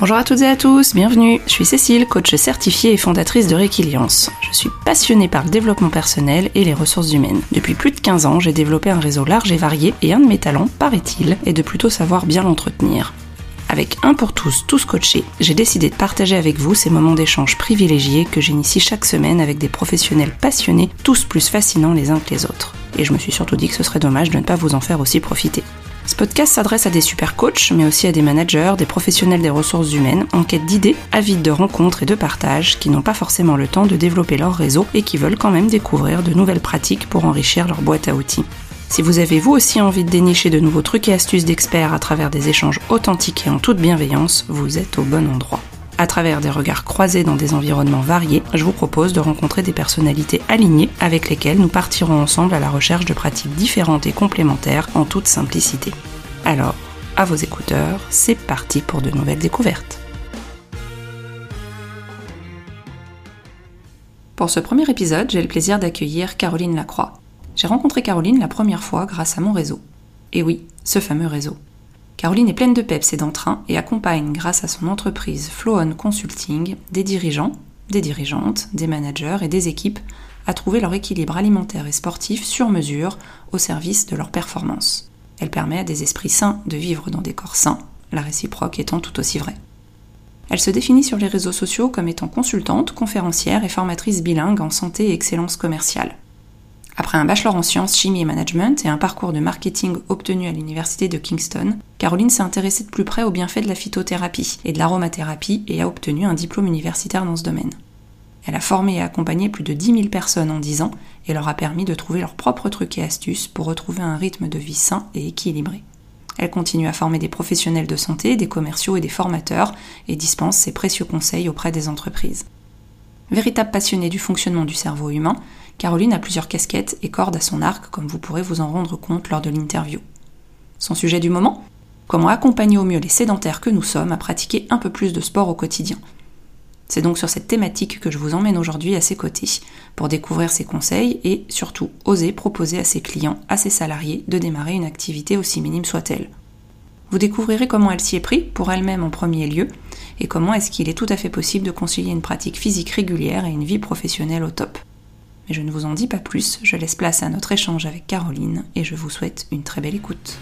Bonjour à toutes et à tous, bienvenue. Je suis Cécile, coach certifiée et fondatrice de Réquiliance. Je suis passionnée par le développement personnel et les ressources humaines. Depuis plus de 15 ans, j'ai développé un réseau large et varié et un de mes talents, paraît-il, est de plutôt savoir bien l'entretenir. Avec un pour tous, tous coachés, j'ai décidé de partager avec vous ces moments d'échange privilégiés que j'initie chaque semaine avec des professionnels passionnés, tous plus fascinants les uns que les autres. Et je me suis surtout dit que ce serait dommage de ne pas vous en faire aussi profiter. Ce podcast s'adresse à des super coachs, mais aussi à des managers, des professionnels des ressources humaines, en quête d'idées, avides de rencontres et de partages, qui n'ont pas forcément le temps de développer leur réseau et qui veulent quand même découvrir de nouvelles pratiques pour enrichir leur boîte à outils. Si vous avez vous aussi envie de dénicher de nouveaux trucs et astuces d'experts à travers des échanges authentiques et en toute bienveillance, vous êtes au bon endroit à travers des regards croisés dans des environnements variés, je vous propose de rencontrer des personnalités alignées avec lesquelles nous partirons ensemble à la recherche de pratiques différentes et complémentaires en toute simplicité. Alors, à vos écouteurs, c'est parti pour de nouvelles découvertes. Pour ce premier épisode, j'ai le plaisir d'accueillir Caroline Lacroix. J'ai rencontré Caroline la première fois grâce à mon réseau. Et oui, ce fameux réseau. Caroline est pleine de peps et d'entrain et accompagne, grâce à son entreprise Flow Consulting, des dirigeants, des dirigeantes, des managers et des équipes à trouver leur équilibre alimentaire et sportif sur mesure au service de leur performance. Elle permet à des esprits sains de vivre dans des corps sains, la réciproque étant tout aussi vraie. Elle se définit sur les réseaux sociaux comme étant consultante, conférencière et formatrice bilingue en santé et excellence commerciale. Après un bachelor en sciences, chimie et management et un parcours de marketing obtenu à l'université de Kingston, Caroline s'est intéressée de plus près aux bienfaits de la phytothérapie et de l'aromathérapie et a obtenu un diplôme universitaire dans ce domaine. Elle a formé et accompagné plus de 10 000 personnes en 10 ans et leur a permis de trouver leurs propres trucs et astuces pour retrouver un rythme de vie sain et équilibré. Elle continue à former des professionnels de santé, des commerciaux et des formateurs et dispense ses précieux conseils auprès des entreprises. Véritable passionnée du fonctionnement du cerveau humain, Caroline a plusieurs casquettes et cordes à son arc, comme vous pourrez vous en rendre compte lors de l'interview. Son sujet du moment? Comment accompagner au mieux les sédentaires que nous sommes à pratiquer un peu plus de sport au quotidien? C'est donc sur cette thématique que je vous emmène aujourd'hui à ses côtés, pour découvrir ses conseils et surtout oser proposer à ses clients, à ses salariés, de démarrer une activité aussi minime soit-elle. Vous découvrirez comment elle s'y est pris, pour elle-même en premier lieu, et comment est-ce qu'il est tout à fait possible de concilier une pratique physique régulière et une vie professionnelle au top. Mais je ne vous en dis pas plus, je laisse place à notre échange avec Caroline et je vous souhaite une très belle écoute.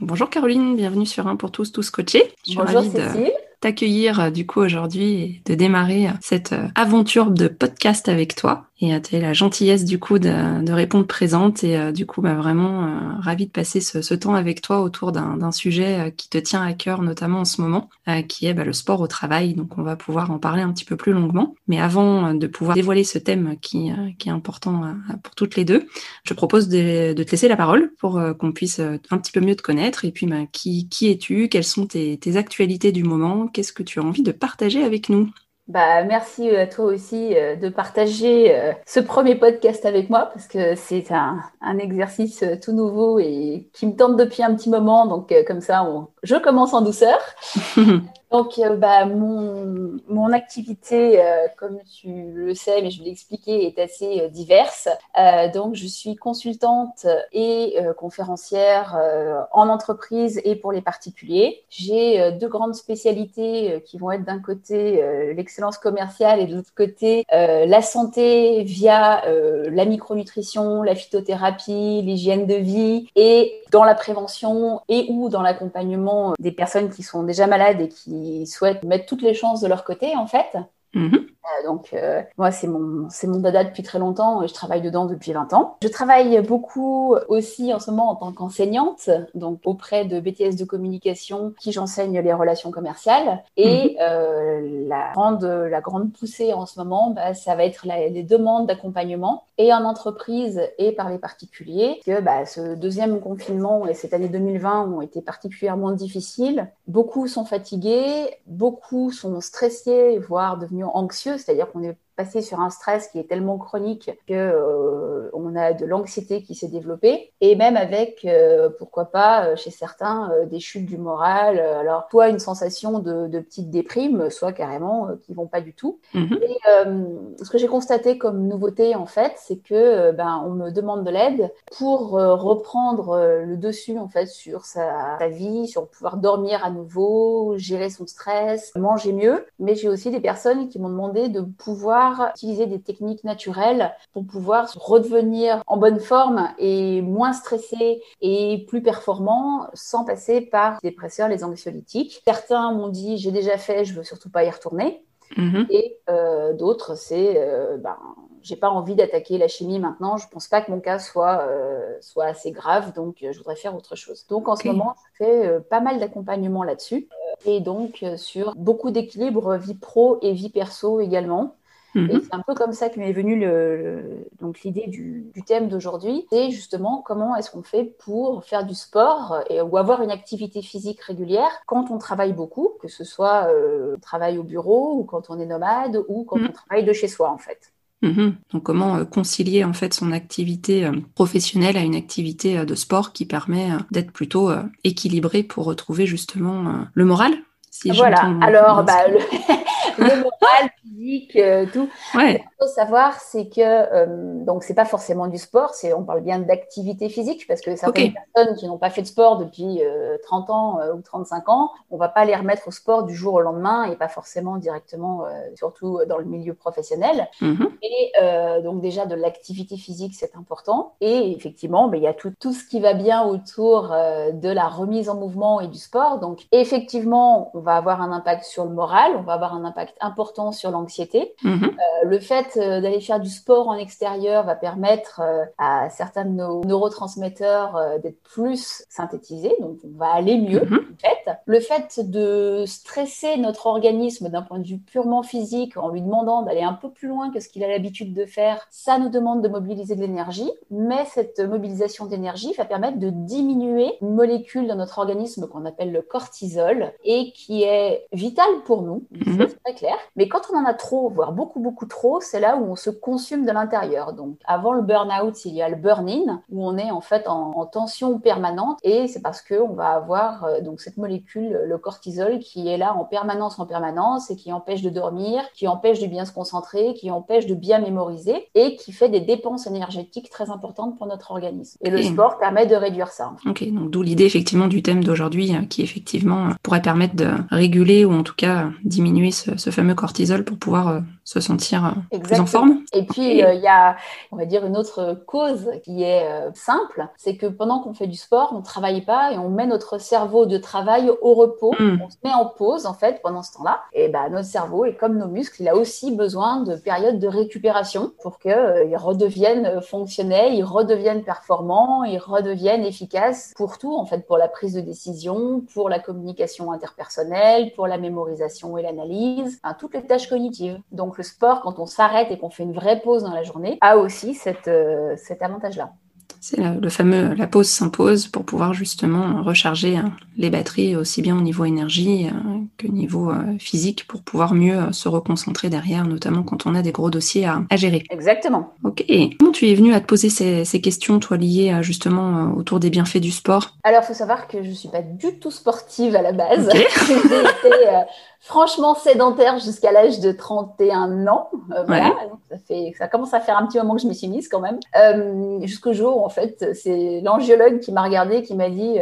Bonjour Caroline, bienvenue sur Un pour tous, tous coachés. Bonjour Cécile t'accueillir euh, du coup aujourd'hui et de démarrer euh, cette euh, aventure de podcast avec toi. Et tu as la gentillesse du coup de, répondre présente. Et du coup bah, vraiment euh, ravie de passer ce, temps avec toi autour d'un sujet qui te tient à cœur notamment en ce moment, qui est bah, le sport au travail. Donc on va pouvoir en parler un petit peu plus longuement. Mais avant de pouvoir dévoiler ce thème qui, qui est important pour toutes les deux, je propose de, te laisser la parole pour qu'on puisse un petit peu mieux te connaître. Et puis bah, qui, qui es-tu, quelles sont tes actualités du moment, qu'est-ce que tu as envie de partager avec nous? Bah, merci à toi aussi euh, de partager euh, ce premier podcast avec moi parce que c'est un, exercice euh, tout nouveau et qui me tente depuis un petit moment. Donc, comme ça, je commence en douceur. Donc, euh, bah, mon, mon activité, euh, comme tu le sais, mais je vais l'expliquer, est assez euh, diverse. donc, je suis consultante et conférencière en entreprise et pour les particuliers. J'ai deux grandes spécialités qui vont être d'un côté l'excellence commerciale et de l'autre côté la santé via la micronutrition, la phytothérapie, l'hygiène de vie et dans la prévention et ou dans l'accompagnement des personnes qui sont déjà malades et qui souhaitent mettre toutes les chances de leur côté, en fait. Mhm. Euh, donc, euh, moi, c'est mon, c'est mon dada depuis très longtemps et je travaille dedans depuis 20 ans. Je travaille beaucoup aussi en ce moment en tant qu'enseignante, donc auprès de BTS de communication qui j'enseigne les relations commerciales. Et mhm. euh, la, grande, la grande poussée en ce moment, bah, ça va être les demandes d'accompagnement et en entreprise et par les particuliers. Que bah, ce deuxième confinement et cette année 2020 ont été particulièrement difficiles. Beaucoup sont fatigués, beaucoup sont stressés, voire devenus anxieux c'est-à-dire qu'on est passé sur un stress qui est tellement chronique que euh, on a de l'anxiété qui s'est développée, et même avec, euh, pourquoi pas, chez certains, des chutes du moral. alors, soit une sensation de, de petite déprime, soit carrément qui vont pas du tout. Mm-hmm. Et ce que j'ai constaté comme nouveauté, en fait, c'est que ben, on me demande de l'aide pour reprendre le dessus, en fait, sur sa, sa vie, sur pouvoir dormir à nouveau, gérer son stress, manger mieux. Mais j'ai aussi des personnes qui m'ont demandé de pouvoir utiliser des techniques naturelles pour pouvoir redevenir en bonne forme et moins stressé et plus performant sans passer par les dépresseurs, les anxiolytiques. Certains m'ont dit j'ai déjà fait, je veux surtout pas y retourner. Mm-hmm. Et euh, d'autres, c'est euh, ben, j'ai pas envie d'attaquer la chimie maintenant. Je pense pas que mon cas soit, euh, soit assez grave, donc je voudrais faire autre chose. Donc en ce moment, je fais pas mal d'accompagnement là-dessus et donc sur beaucoup d'équilibre vie pro et vie perso également. Et mhm. c'est un peu comme ça que m'est venue le, donc l'idée du, du, thème d'aujourd'hui. C'est justement comment est-ce qu'on fait pour faire du sport et, ou avoir une activité physique régulière quand on travaille beaucoup, que ce soit euh, travail au bureau ou quand on est nomade ou quand mhm. on travaille de chez soi en fait. Mhm. Donc comment euh, concilier en fait son activité euh, professionnelle à une activité de sport qui permet d'être plutôt équilibré pour retrouver justement le moral? Voilà. Alors, bah, le, moral, physique, euh, tout. Ouais. Ce qu'il faut savoir, c'est que euh, donc c'est pas forcément du sport. C'est on parle bien d'activité physique parce que certaines personnes qui n'ont pas fait de sport depuis 30 euh, ans ou 35 ans, on va pas les remettre au sport du jour au lendemain et pas forcément directement, surtout dans le milieu professionnel. Mm-hmm. Et donc déjà de l'activité physique, c'est important. Et effectivement, bah, il y a tout tout ce qui va bien autour de la remise en mouvement et du sport. Donc effectivement, on va avoir un impact sur le moral, on va avoir un impact important sur l'anxiété. Mhm. Euh, le fait euh, d'aller faire du sport en extérieur va permettre euh, à certains de nos neurotransmetteurs d'être plus synthétisés, donc on va aller mieux mhm. en fait. Le fait de stresser notre organisme d'un point de vue purement physique en lui demandant d'aller un peu plus loin que ce qu'il a l'habitude de faire, ça nous demande de mobiliser de l'énergie, mais cette mobilisation d'énergie va permettre de diminuer une molécule dans notre organisme qu'on appelle le cortisol et qui est vital pour nous, mhm. c'est très clair. Mais quand on en a trop, voire beaucoup, beaucoup trop, c'est là où on se consume de l'intérieur. Donc, avant le burn-out, il y a le burn-in, où on est en fait en, tension permanente. Et c'est parce qu'on va avoir euh, donc cette molécule, le cortisol, qui est là en permanence, en permanence, et qui empêche de dormir, qui empêche de bien se concentrer, qui empêche de bien mémoriser, et qui fait des dépenses énergétiques très importantes pour notre organisme. Et le sport permet de réduire ça. Ok, donc d'où l'idée effectivement du thème d'aujourd'hui, euh, qui effectivement pourrait permettre de réguler ou en tout cas diminuer ce, fameux cortisol pour pouvoir euh, se sentir euh, plus en forme. Et puis euh, il y a, on va dire, une autre cause qui est simple, c'est que pendant qu'on fait du sport, on travaille pas et on met notre cerveau de travail au repos. Hmm. On se met en pause en fait pendant ce temps-là. Et ben notre cerveau est comme nos muscles, il a aussi besoin de périodes de récupération pour qu'il redevienne fonctionnel, il redevienne performant, il redevienne efficace pour tout en fait, pour la prise de décision, pour la communication interpersonnelle pour la mémorisation et l'analyse, toutes les tâches cognitives. Donc le sport, quand on s'arrête et qu'on fait une vraie pause dans la journée, a aussi cette, euh, cet avantage-là. C'est le fameux la pause s'impose pour pouvoir justement recharger hein, les batteries aussi bien au niveau énergie euh, que niveau euh, physique pour pouvoir mieux se reconcentrer derrière, notamment quand on a des gros dossiers à, gérer. Exactement. Ok. Comment tu es venu à te poser ces, questions, toi, liées justement autour des bienfaits du sport? Alors, il faut savoir que je ne suis pas du tout sportive à la base. J'ai été franchement sédentaire jusqu'à l'âge de 31 ans. voilà. ça, fait, ça commence à faire un petit moment que je me suis mise quand même. jusqu'au jour où, en fait, c'est l'angiologue qui m'a regardé, qui m'a dit,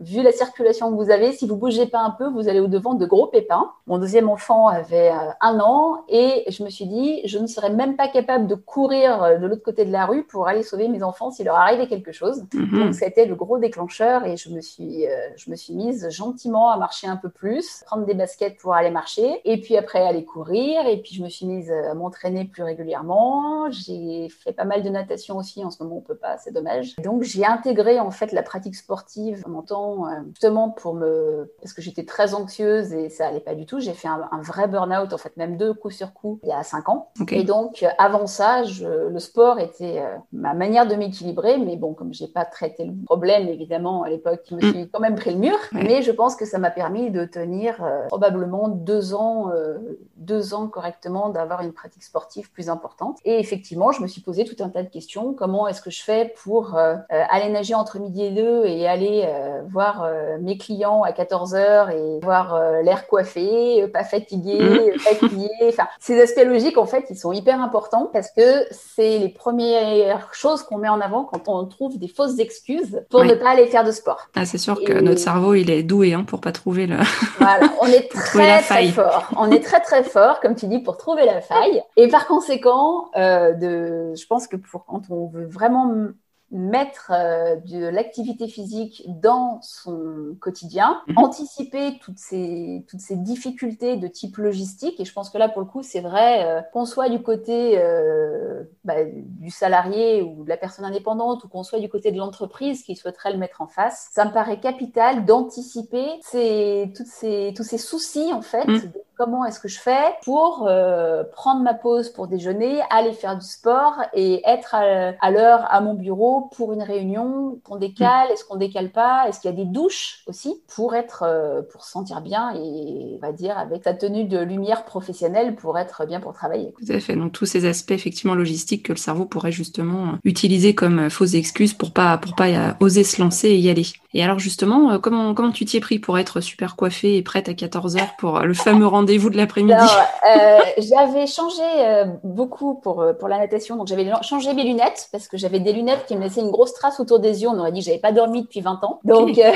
vu la circulation que vous avez, si vous bougez pas un peu, vous allez au-devant de gros pépins. Mon deuxième enfant avait euh, un an et je me suis dit, je ne serais même pas capable de courir euh, de l'autre côté de la rue pour aller sauver mes enfants s'il leur arrivait quelque chose. Mhm. Donc, ça a été le gros déclencheur et je me suis, euh, je me suis mise gentiment à marcher un peu plus, prendre des baskets pour aller marcher et puis après aller courir et puis je me suis mise à m'entraîner plus régulièrement. J'ai fait pas mal de natation aussi. En ce moment, on peut pas, c'est dommage. Donc j'ai intégré en fait la pratique sportive en temps justement pour me parce que j'étais très anxieuse et ça allait pas du tout. J'ai fait un, vrai burn-out en fait même deux coups sur coup il y a cinq ans. Et donc avant ça, je, le sport était ma manière de m'équilibrer. Mais bon, comme j'ai pas traité le problème évidemment à l'époque, je me mm. suis quand même pris le mur. Mais je pense que ça m'a permis de tenir probablement deux ans, deux ans correctement d'avoir une pratique sportive plus importante. Et effectivement, je me suis posé tout un tas de questions. Comment est-ce que je fais pour euh, euh, aller nager entre midi et deux et aller euh, voir mes clients à 14 heures et voir l'air coiffé, pas fatigué, mmh. fatigué. Enfin, ces aspects logiques, en fait, ils sont hyper importants parce que c'est les premières choses qu'on met en avant quand on trouve des fausses excuses pour ne pas aller faire de sport. Ah, c'est sûr que notre cerveau, il est doué hein, pour pas trouver le. Voilà, on est très très fort. On est très très fort, comme tu dis, pour trouver la faille. Et par conséquent, euh, de, je pense que pour quand on veut vraiment mettre euh, de l'activité physique dans son quotidien, mhm. anticiper toutes ces, toutes ces difficultés de type logistique. Et je pense que là, pour le coup, c'est vrai, euh, qu'on soit du côté euh, bah, du salarié ou de la personne indépendante ou qu'on soit du côté de l'entreprise qui souhaiterait le mettre en face, ça me paraît capital d'anticiper ces, toutes ces, tous ces soucis, en fait, mhm. Comment est-ce que je fais pour prendre ma pause pour déjeuner, aller faire du sport et être à l'heure à mon bureau pour une réunion qu'on décale, est-ce qu'on décale pas, est-ce qu'il y a des douches aussi pour être, euh, pour se sentir bien et on va dire avec sa tenue de lumière professionnelle pour être bien pour travailler. Tout à fait. Donc tous ces aspects effectivement logistiques que le cerveau pourrait justement utiliser comme euh, fausses excuses pour pas pour pas euh, oser se lancer et y aller. Et alors justement, comment comment tu t'y es pris pour être super coiffée et prête à 14 h pour le fameux rendez-vous de l'après-midi euh, J'avais changé beaucoup pour pour la natation, donc j'avais changé mes lunettes parce que j'avais des lunettes qui me laissaient une grosse trace autour des yeux. On aurait dit que j'avais pas dormi depuis 20 ans. Donc, euh,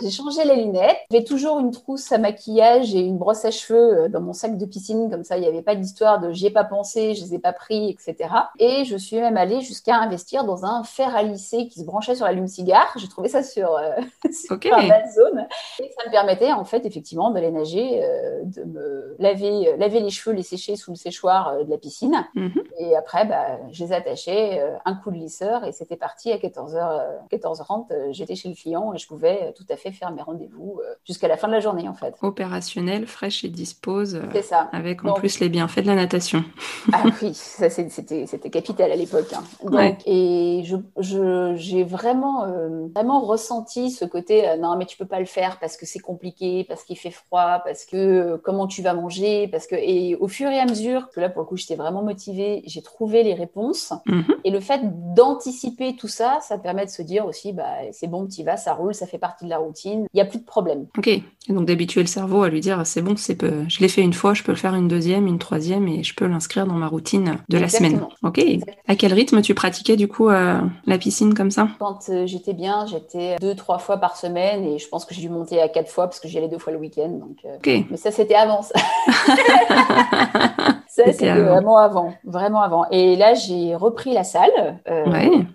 J'ai changé les lunettes. J'avais toujours une trousse à maquillage et une brosse à cheveux euh, dans mon sac de piscine. Comme ça, il n'y avait pas d'histoire de j'y ai pas pensé, je les ai pas pris, etc. Et je suis même allée jusqu'à investir dans un fer à lisser qui se branchait sur l'allume-cigare. J'ai trouvé ça sur, euh, Amazon. Et ça me permettait, en fait, effectivement, d'aller nager, euh, de me laver, laver les cheveux, les sécher sous le séchoir de la piscine. Mhm. Et après, bah, je les attachais, un coup de lisseur et c'était parti à 14h, 14h30. J'étais chez le client et je pouvais tout à fait faire mes rendez-vous euh, jusqu'à la fin de la journée en fait. Opérationnel, fraîche et dispose. Euh, c'est ça. Avec en plus les bienfaits de la natation. ah oui, ça c'était capital à l'époque. Hein. Et je j'ai vraiment euh, vraiment ressenti ce côté non mais tu peux pas le faire parce que c'est compliqué, parce qu'il fait froid, parce que comment tu vas manger, parce que et au fur et à mesure que là pour le coup j'étais vraiment motivée, j'ai trouvé les réponses mhm. et le fait d'anticiper tout ça, ça permet de se dire aussi bah c'est bon, tu vas, ça roule, ça fait partie de la route il n'y a plus de problème. Ok, et donc d'habituer le cerveau à lui dire c'est bon, c'est peu... je l'ai fait une fois, je peux le faire une deuxième, une troisième et je peux l'inscrire dans ma routine de la semaine. Ok, à quel rythme tu pratiquais du coup euh, la piscine comme ça? Quand euh, j'étais bien, j'étais deux, trois fois par semaine et je pense que j'ai dû monter à quatre fois parce que j'y allais deux fois le week-end. Donc, euh, Mais ça, c'était avant ça. Ça, c'était vraiment avant, vraiment avant. Et là, j'ai repris la salle euh,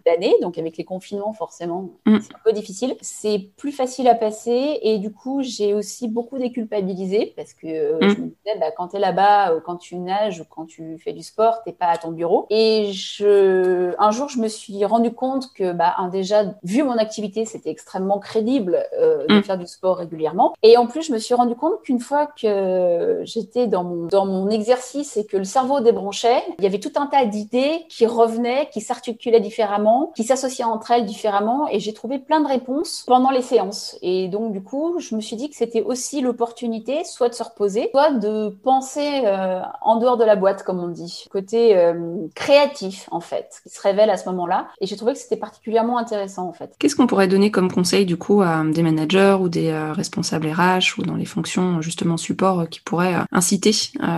l'année, donc avec les confinements, forcément, mm. c'est un peu difficile. C'est plus facile à passer et du coup, j'ai aussi beaucoup déculpabilisé parce que euh, mm. je me disais, bah, quand tu es là-bas, quand tu nages ou quand tu fais du sport, t'es pas à ton bureau. Et je, un jour, je me suis rendu compte que, bah, déjà, vu mon activité, c'était extrêmement crédible euh, de mm. faire du sport régulièrement. Et en plus, je me suis rendu compte qu'une fois que j'étais dans mon, dans mon exercice et que le cerveau débranchait, il y avait tout un tas d'idées qui revenaient, qui s'articulaient différemment, qui s'associaient entre elles différemment, et j'ai trouvé plein de réponses pendant les séances. Et donc, du coup, je me suis dit que c'était aussi l'opportunité, soit de se reposer, soit de penser euh, en dehors de la boîte, comme on dit, côté euh, créatif, en fait, qui se révèle à ce moment-là. Et j'ai trouvé que c'était particulièrement intéressant, en fait. Qu'est-ce qu'on pourrait donner comme conseil, du coup, à des managers ou des euh, responsables RH ou dans les fonctions, justement, support qui pourraient inciter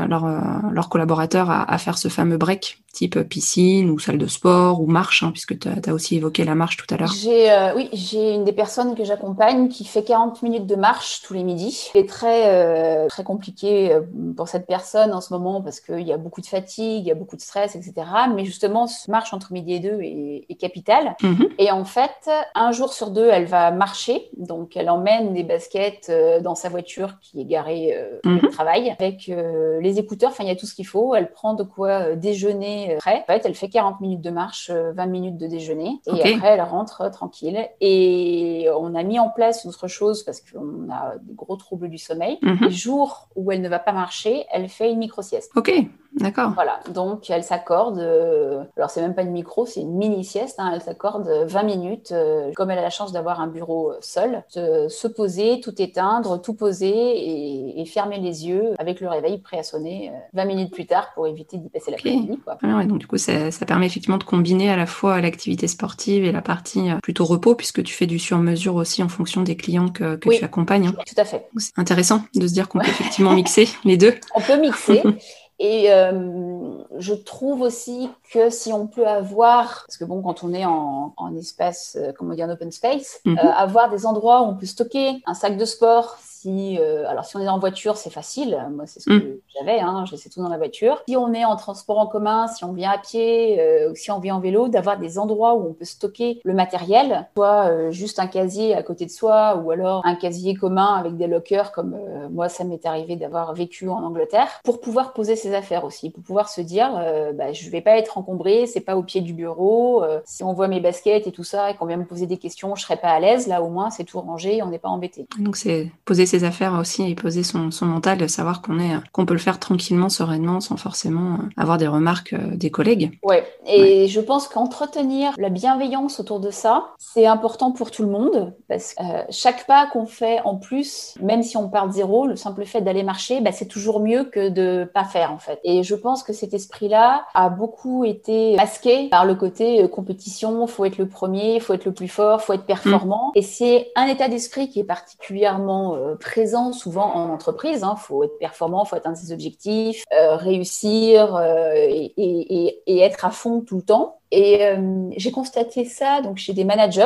leurs collaborateurs à, faire ce fameux break type piscine ou salle de sport ou marche, hein, puisque tu as, aussi évoqué la marche tout à l'heure. J'ai, euh, oui, j'ai une des personnes que j'accompagne qui fait 40 minutes de marche tous les midis. C'est très, euh, très compliqué euh, pour cette personne en ce moment parce qu'il y a beaucoup de fatigue, il y a beaucoup de stress, etc. Mais justement, ce marche entre midi et deux est, est capitale. Mhm. Et en fait, un jour sur deux, elle va marcher. Donc, elle emmène des baskets dans sa voiture qui est garée au mhm. travail avec les écouteurs. Enfin, il y a tout ce qu'il faut, elle prend de quoi déjeuner prêt. En fait, elle fait 40 minutes de marche, 20 minutes de déjeuner, et après elle rentre tranquille. Et on a mis en place autre chose parce qu'on a des gros troubles du sommeil. Mhm. Les jours où elle ne va pas marcher, elle fait une micro-sieste. Ok, d'accord. Voilà, donc elle s'accorde, euh, alors c'est même pas une micro, c'est une mini-sieste, hein. elle s'accorde 20 minutes, euh, comme elle a la chance d'avoir un bureau seul, se poser, tout éteindre, tout poser et, fermer les yeux avec le réveil prêt à sonner 20 euh, minutes plus tard pour éviter d'y passer la nuit. Ah donc du coup, ça, ça, permet effectivement de combiner à la fois l'activité sportive et la partie plutôt repos, puisque tu fais du sur-mesure aussi en fonction des clients que, que tu accompagnes. Hein. Tout à fait. C'est intéressant de se dire qu'on peut effectivement mixer les deux. On peut mixer. Et euh, je trouve aussi que si on peut avoir, parce que bon, quand on est en, en espace, euh, comment dire, en open space, mhm. euh, avoir des endroits où on peut stocker un sac de sport, si, euh, alors si on est en voiture, c'est facile. Moi, c'est ce que mm. j'avais. Hein, je laissais tout dans la voiture. Si on est en transport en commun, si on vient à pied, euh, ou si on vient en vélo, d'avoir des endroits où on peut stocker le matériel, soit euh, juste un casier à côté de soi, ou alors un casier commun avec des lockers, comme moi, ça m'est arrivé d'avoir vécu en Angleterre, pour pouvoir poser ses affaires aussi, pour pouvoir se dire, bah, je vais pas être encombré, c'est pas au pied du bureau. si on voit mes baskets et tout ça, et qu'on vient me poser des questions, je serai pas à l'aise. Là, au moins, c'est tout rangé, on n'est pas embêté. Donc c'est poser ses affaires aussi et poser son, son mental, de savoir qu'on est qu'on peut le faire tranquillement, sereinement, sans forcément euh, avoir des remarques euh, des collègues. Ouais. Et je pense qu'entretenir la bienveillance autour de ça, c'est important pour tout le monde parce que euh, chaque pas qu'on fait en plus, même si on part de zéro, le simple fait d'aller marcher, bah, c'est toujours mieux que de pas faire en fait. Et je pense que cet esprit-là a beaucoup été masqué par le côté compétition, faut être le premier, faut être le plus fort, faut être performant. Mm. Et c'est un état d'esprit qui est particulièrement présent souvent en entreprise. Il hein. faut être performant, il faut atteindre ses objectifs, euh, réussir euh, et, être à fond tout le temps. Et euh, j'ai constaté ça donc chez des managers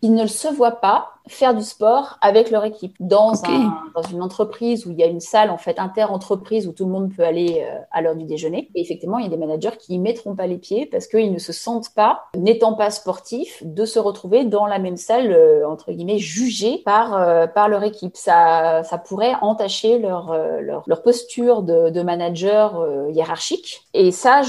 qui ne se voient pas faire du sport avec leur équipe dans, un, dans une entreprise où il y a une salle en fait inter-entreprise où tout le monde peut aller euh, à l'heure du déjeuner. Et effectivement, il y a des managers qui y mettront pas les pieds parce qu'ils ne se sentent pas, n'étant pas sportifs, de se retrouver dans la même salle euh, entre guillemets jugés par euh, par leur équipe. Ça ça pourrait entacher leur leur, leur posture de, de manager hiérarchique. Et ça,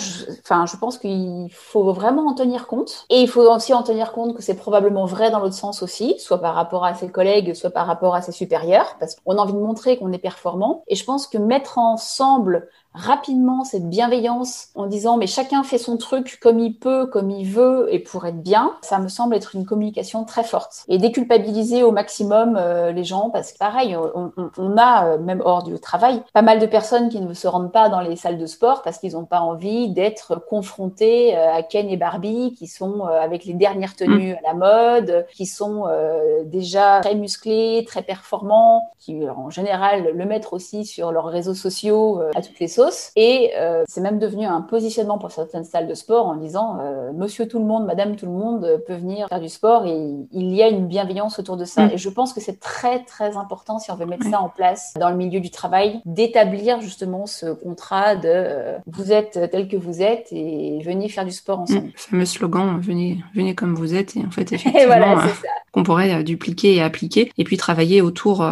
enfin, je, je pense qu'il faut vraiment en tenir compte. Et il faut aussi en tenir compte que c'est probablement vrai dans l'autre sens aussi, soit par rapport à ses collègues, soit par rapport à ses supérieurs, parce qu'on a envie de montrer qu'on est performant. Et je pense que mettre ensemble rapidement cette bienveillance en disant mais chacun fait son truc comme il peut, comme il veut et pour être bien, ça me semble être une communication très forte. Et déculpabiliser au maximum euh, les gens parce que pareil, on, a, euh, même hors du travail, pas mal de personnes qui ne se rendent pas dans les salles de sport parce qu'ils n'ont pas envie d'être confrontés euh, à Ken et Barbie qui sont avec les dernières tenues mm. à la mode, qui sont déjà très musclés, très performants, qui en général le mettent aussi sur leurs réseaux sociaux à toutes les sauces et euh, c'est même devenu un positionnement pour certaines salles de sport en disant euh, Monsieur tout le monde, Madame tout le monde peut venir faire du sport et il y a une bienveillance autour de ça. Mm. Et je pense que c'est très très important si on veut mettre ça en place dans le milieu du travail, d'établir justement ce contrat de euh, vous êtes tel que vous êtes et venez faire du sport ensemble. Le fameux slogan venez venez comme vous êtes et en fait effectivement voilà, qu'on pourrait dupliquer et appliquer et puis travailler autour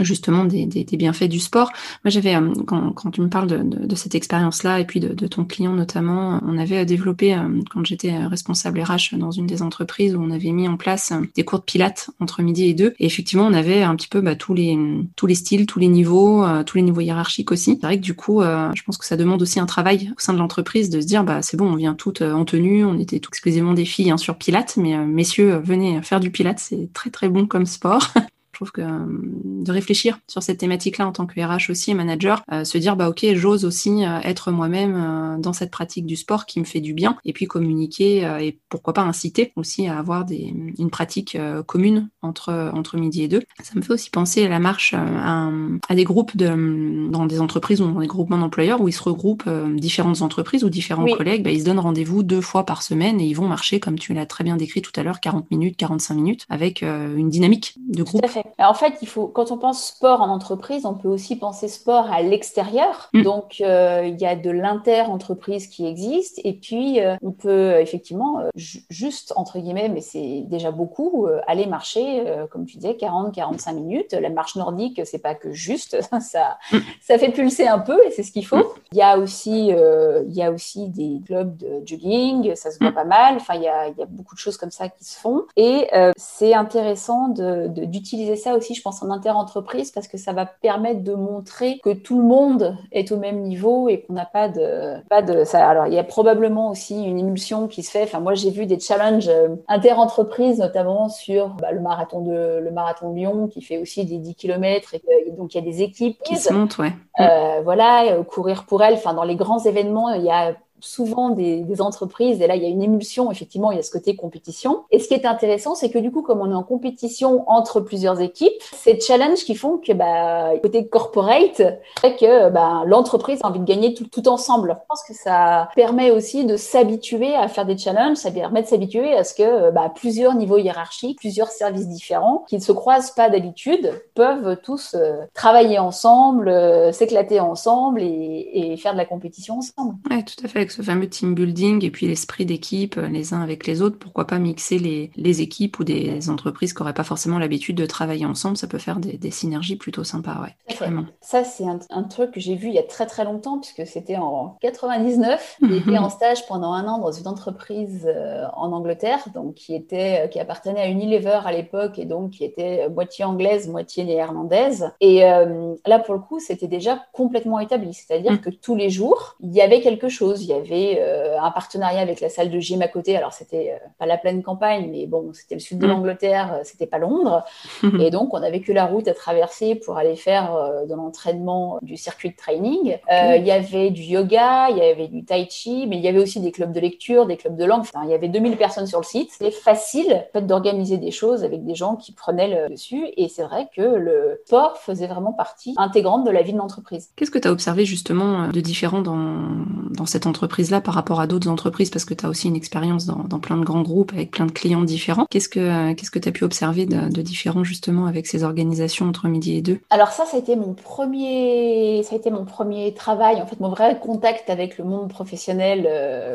justement des, des, des, bienfaits du sport. Moi j'avais quand, quand tu me parles de de, cette expérience-là et puis de, ton client notamment. On avait développé, euh, quand j'étais responsable RH dans une des entreprises, où on avait mis en place des cours de pilates entre midi et deux. Et effectivement, on avait un petit peu bah, tous les tous les styles, tous les niveaux, euh, tous les niveaux hiérarchiques aussi. C'est vrai que du coup, euh, je pense que ça demande aussi un travail au sein de l'entreprise de se dire, bah c'est bon, on vient toutes en tenue, on était tout exclusivement des filles hein, sur pilates, mais messieurs, venez faire du pilates, c'est très très bon comme sport. Je trouve que euh, de réfléchir sur cette thématique-là en tant que RH aussi et manager, euh, se dire bah ok, j'ose aussi euh, être moi-même dans cette pratique du sport qui me fait du bien, et puis communiquer et pourquoi pas inciter aussi à avoir des, une pratique commune entre entre midi et deux. Ça me fait aussi penser à la marche à, à des groupes de dans des entreprises ou dans des groupements d'employeurs où ils se regroupent différentes entreprises ou différents collègues, bah, ils se donnent rendez-vous deux fois par semaine et ils vont marcher comme tu l'as très bien décrit tout à l'heure, 40 minutes, 45 minutes avec une dynamique de groupe En fait, il faut, quand on pense sport en entreprise, on peut aussi penser sport à l'extérieur. Mm. Donc, euh, il y a de l'inter-entreprise qui existe. Et puis, euh, on peut euh, effectivement, juste, entre guillemets, mais c'est déjà beaucoup, aller marcher, comme tu disais, 40, 45 minutes. La marche nordique, c'est pas que juste, ça, mm. ça fait pulser un peu et c'est ce qu'il faut. Mm. Il y a aussi, il y a aussi des clubs de jogging, ça se voit pas mal. Enfin, il y a, il y a beaucoup de choses comme ça qui se font. Et c'est intéressant d'utiliser de, ça aussi, je pense, en inter-entreprise parce que ça va permettre de montrer que tout le monde est au même niveau et qu'on n'a pas de, pas de ça. Alors, il y a probablement aussi une émulsion qui se fait. Enfin, moi, j'ai vu des challenges euh, inter-entreprises, notamment sur bah, le marathon de, le marathon de Lyon qui fait aussi des 10 km et, donc il y a des équipes qui se montent, ouais. Euh, voilà, euh, courir pour elles. Enfin, dans les grands événements, il y a souvent des, entreprises, et là il y a une émulsion, effectivement, il y a ce côté compétition. Et ce qui est intéressant, c'est que du coup, comme on est en compétition entre plusieurs équipes, c'est challenges qui font que bah, côté corporate, fait que bah, l'entreprise a envie de gagner tout, tout, ensemble. Je pense que ça permet aussi de s'habituer à faire des challenges, ça permet de s'habituer à ce que bah, plusieurs niveaux hiérarchiques, plusieurs services différents, qui ne se croisent pas d'habitude, peuvent tous euh, travailler ensemble, euh, s'éclater ensemble et, faire de la compétition ensemble. Oui, tout à fait ce fameux team building et puis l'esprit d'équipe euh, les uns avec les autres. Pourquoi pas mixer les, les équipes ou des entreprises qui n'auraient pas forcément l'habitude de travailler ensemble Ça peut faire des, des synergies plutôt sympas, ouais. Vraiment. Ça, c'est un, truc que j'ai vu il y a très très longtemps, puisque c'était en 99. J'ai été en stage pendant un an dans une entreprise euh, en Angleterre, donc qui était euh, qui appartenait à Unilever à l'époque et donc qui était moitié anglaise, moitié néerlandaise. Et là, pour le coup, c'était déjà complètement établi, c'est-à-dire mm. que tous les jours, il y avait quelque chose. Il y avait euh, un partenariat avec la salle de gym à côté. Alors, c'était euh, pas la pleine campagne, mais bon, c'était le sud de mm. l'Angleterre, euh, c'était pas Londres. et donc, on avait que la route à traverser pour aller faire de l'entraînement du circuit de training. Il y avait du yoga, il y avait du tai chi, mais il y avait aussi des clubs de lecture, des clubs de langue. Enfin, il y avait 2000 personnes sur le site. C'était facile en fait, d'organiser des choses avec des gens qui prenaient le dessus. Et c'est vrai que le sport faisait vraiment partie intégrante de la vie de l'entreprise. Qu'est-ce que tu as observé justement de différent dans, dans cette entreprise là par rapport à d'autres entreprises parce que tu as aussi une expérience dans, plein de grands groupes avec plein de clients différents. Qu'est-ce que qu'est-ce que tu as pu observer de, différent justement avec ces organisations entre midi et deux? Alors ça, ça a été mon premier ça a été mon premier travail, en fait mon vrai contact avec le monde professionnel. Euh,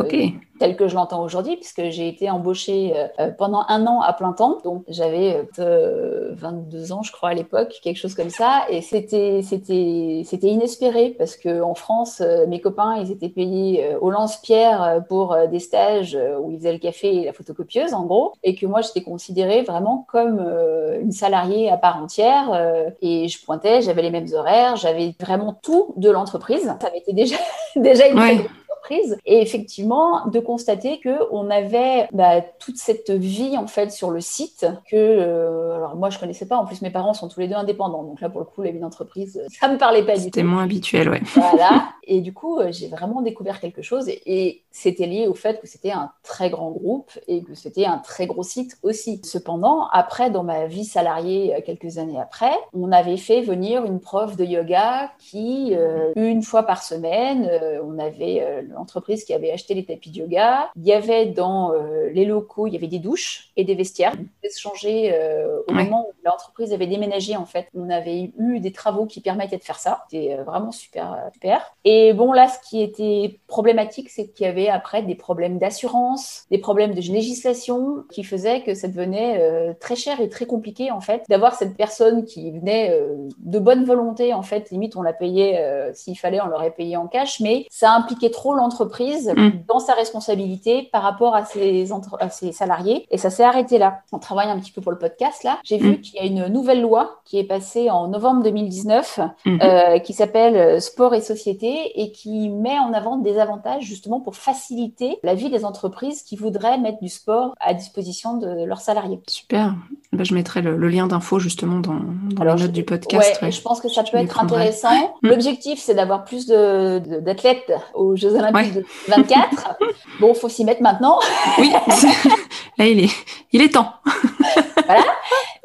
tel que je l'entends aujourd'hui, puisque j'ai été embauchée euh, pendant un an à plein temps. Donc j'avais 22 euh, ans, je crois, à l'époque, quelque chose comme ça. Et c'était, c'était, c'était inespéré parce que en France, mes copains, ils étaient payés au lance-pierre euh, pour euh, des stages euh, où ils faisaient le café et la photocopieuse, en gros, et que moi, j'étais considérée vraiment comme une salariée à part entière. Et je pointais, j'avais les mêmes horaires, j'avais vraiment tout de l'entreprise. Ça m'était déjà, déjà une et effectivement, de constater que on avait bah, toute cette vie en fait sur le site que, euh, alors moi je connaissais pas. En plus, mes parents sont tous les deux indépendants, donc là pour le coup, la vie d'entreprise, ça me parlait pas du tout. C'était moins habituel, ouais. Voilà. Et du coup, euh, j'ai vraiment découvert quelque chose et, c'était lié au fait que c'était un très grand groupe et que c'était un très gros site aussi. Cependant, après, dans ma vie salariée, euh, quelques années après, on avait fait venir une prof de yoga qui, une fois par semaine, on avait entreprise qui avait acheté les tapis de yoga. Il y avait dans euh, les locaux, il y avait des douches et des vestiaires. On pouvait se changer euh, au moment où l'entreprise avait déménagé. En fait, on avait eu des travaux qui permettaient de faire ça. C'était euh, vraiment super, super. Et bon, là, ce qui était problématique, c'est qu'il y avait après des problèmes d'assurance, des problèmes de législation qui faisaient que ça devenait très cher et très compliqué en fait d'avoir cette personne qui venait de bonne volonté. En fait, limite, on la payait s'il fallait, on l'aurait payé en cash, mais ça impliquait trop l'entreprise entreprise mm. dans sa responsabilité par rapport à ses, ses salariés. Et ça s'est arrêté là. On travaille un petit peu pour le podcast là. J'ai vu mm. qu'il y a une nouvelle loi qui est passée en novembre 2019 mm-hmm. euh, qui s'appelle euh, Sport et Société et qui met en avant des avantages justement pour faciliter la vie des entreprises qui voudraient mettre du sport à disposition de leurs salariés. Super. Ben, je mettrai le, lien d'info justement dans, dans les notes du podcast. Ouais, Je pense que ça peut être intéressant. L'objectif, c'est d'avoir plus d'athlètes de, aux Jeux Olympiques 24. bon, faut s'y mettre maintenant. oui, là, il est, il est temps. voilà.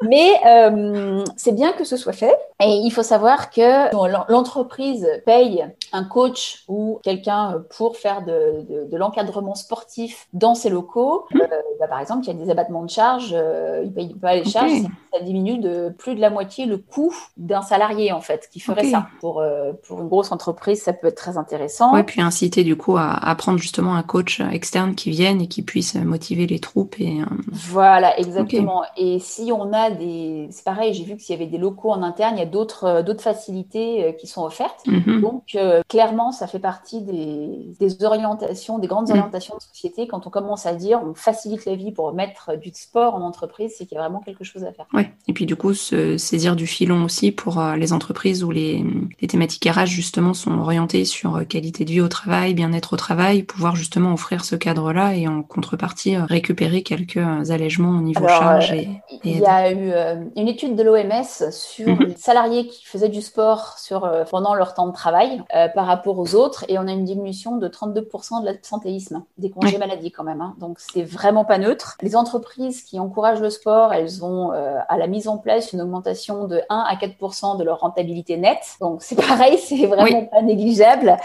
Mais euh, c'est bien que ce soit fait. Et il faut savoir que l'entreprise paye un coach ou quelqu'un pour faire de, l'encadrement sportif dans ses locaux, mmh. bah, par exemple, il y a des abattements de charges, il paye pas les charges, ça diminue de plus de la moitié le coût d'un salarié en fait qui ferait ça. Pour, pour une grosse entreprise, ça peut être très intéressant. Oui, puis inciter du coup à, à prendre justement un coach externe qui vienne et qui puisse motiver les troupes. Et, Voilà, exactement. Et si on a des... C'est pareil, j'ai vu que s'il y avait des locaux en interne, il y a d'autres euh, facilités euh, qui sont offertes. Mhm. Donc, euh, clairement, ça fait partie des, des orientations, des grandes mhm. orientations de société. Quand on commence à dire on facilite la vie pour mettre du sport en entreprise, c'est qu'il y a vraiment quelque chose à faire. Oui, et puis du coup, se saisir du filon aussi pour les entreprises où les, les thématiques RH, justement, sont orientées sur qualité de vie au travail, bien-être au travail, pouvoir justement offrir ce cadre-là et en contrepartie récupérer quelques allègements au niveau charge. Et, il y a eu une étude de l'OMS sur mhm. les salariés qui faisaient du sport sur, euh, pendant leur temps de travail euh, par rapport aux autres et on a une diminution de 32% de l'absentéisme, des congés maladie quand même. Hein. Donc c'est vraiment pas neutre. Les entreprises qui encouragent le sport, elles ont euh, à la mise en place une augmentation de 1 à 4% de leur rentabilité nette. Donc c'est pareil, c'est vraiment pas négligeable.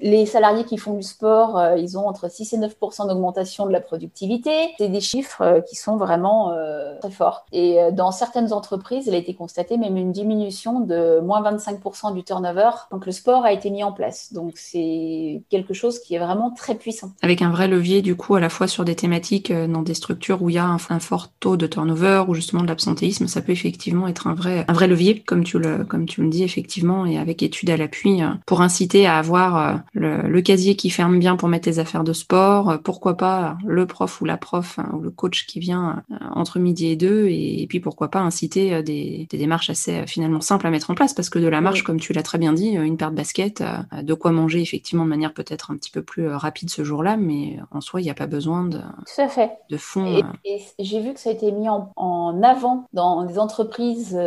les salariés qui font du sport, ils ont entre 6 et 9% d'augmentation de la productivité. C'est des chiffres qui sont vraiment très forts. Et dans certaines entreprises, il a été constaté même une diminution de moins 25% du turnover. Donc le sport a été mis en place. Donc c'est quelque chose qui est vraiment très puissant. Avec un vrai levier du coup à la fois sur des thématiques euh, dans des structures où il y a un, fort taux de turnover ou justement de l'absentéisme, ça peut effectivement être un vrai un vrai levier comme tu le comme tu le dis effectivement et avec études à l'appui euh, pour inciter à avoir euh, le, le, casier qui ferme bien pour mettre les affaires de sport, pourquoi pas le prof ou la prof hein, ou le coach qui vient entre midi et deux et, puis pourquoi pas inciter des, des démarches assez finalement simples à mettre en place parce que de la marche, comme tu l'as très bien dit, une paire de baskets, de quoi manger effectivement de manière peut-être un petit peu plus rapide ce jour-là, mais en soi, il n'y a pas besoin de, Tout à fait. de fond. Et, j'ai vu que ça a été mis en, avant dans des entreprises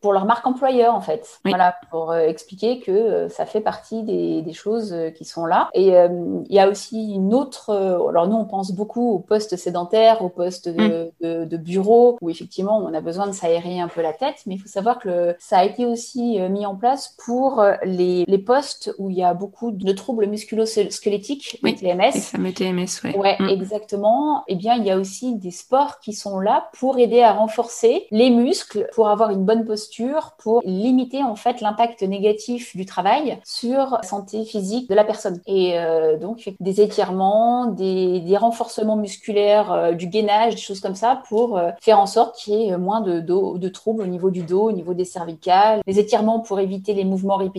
pour leur marque employeur, en fait. Voilà, pour expliquer que ça fait partie des, des, choses qui sont là. Et il y a aussi une autre. alors, nous, on pense beaucoup aux postes sédentaires, aux postes de, mmh. de, de bureau, où effectivement, on a besoin de s'aérer un peu la tête, mais il faut savoir que ça a été aussi euh, mis en place pour euh, les, les postes où il y a beaucoup de troubles musculo-squelettiques, oui, TMS. Les fameux TMS, ouais. Ouais, mm. exactement. Eh bien, il y a aussi des sports qui sont là pour aider à renforcer les muscles, pour avoir une bonne posture, pour limiter en fait l'impact négatif du travail sur la santé physique de la personne. Et euh, donc, des étirements, des, des renforcements musculaires, du gainage, des choses comme ça pour faire en sorte qu'il y ait moins de, de, de troubles au niveau du dos, au niveau des cervicales, les étirements pour éviter les mouvements répétitifs,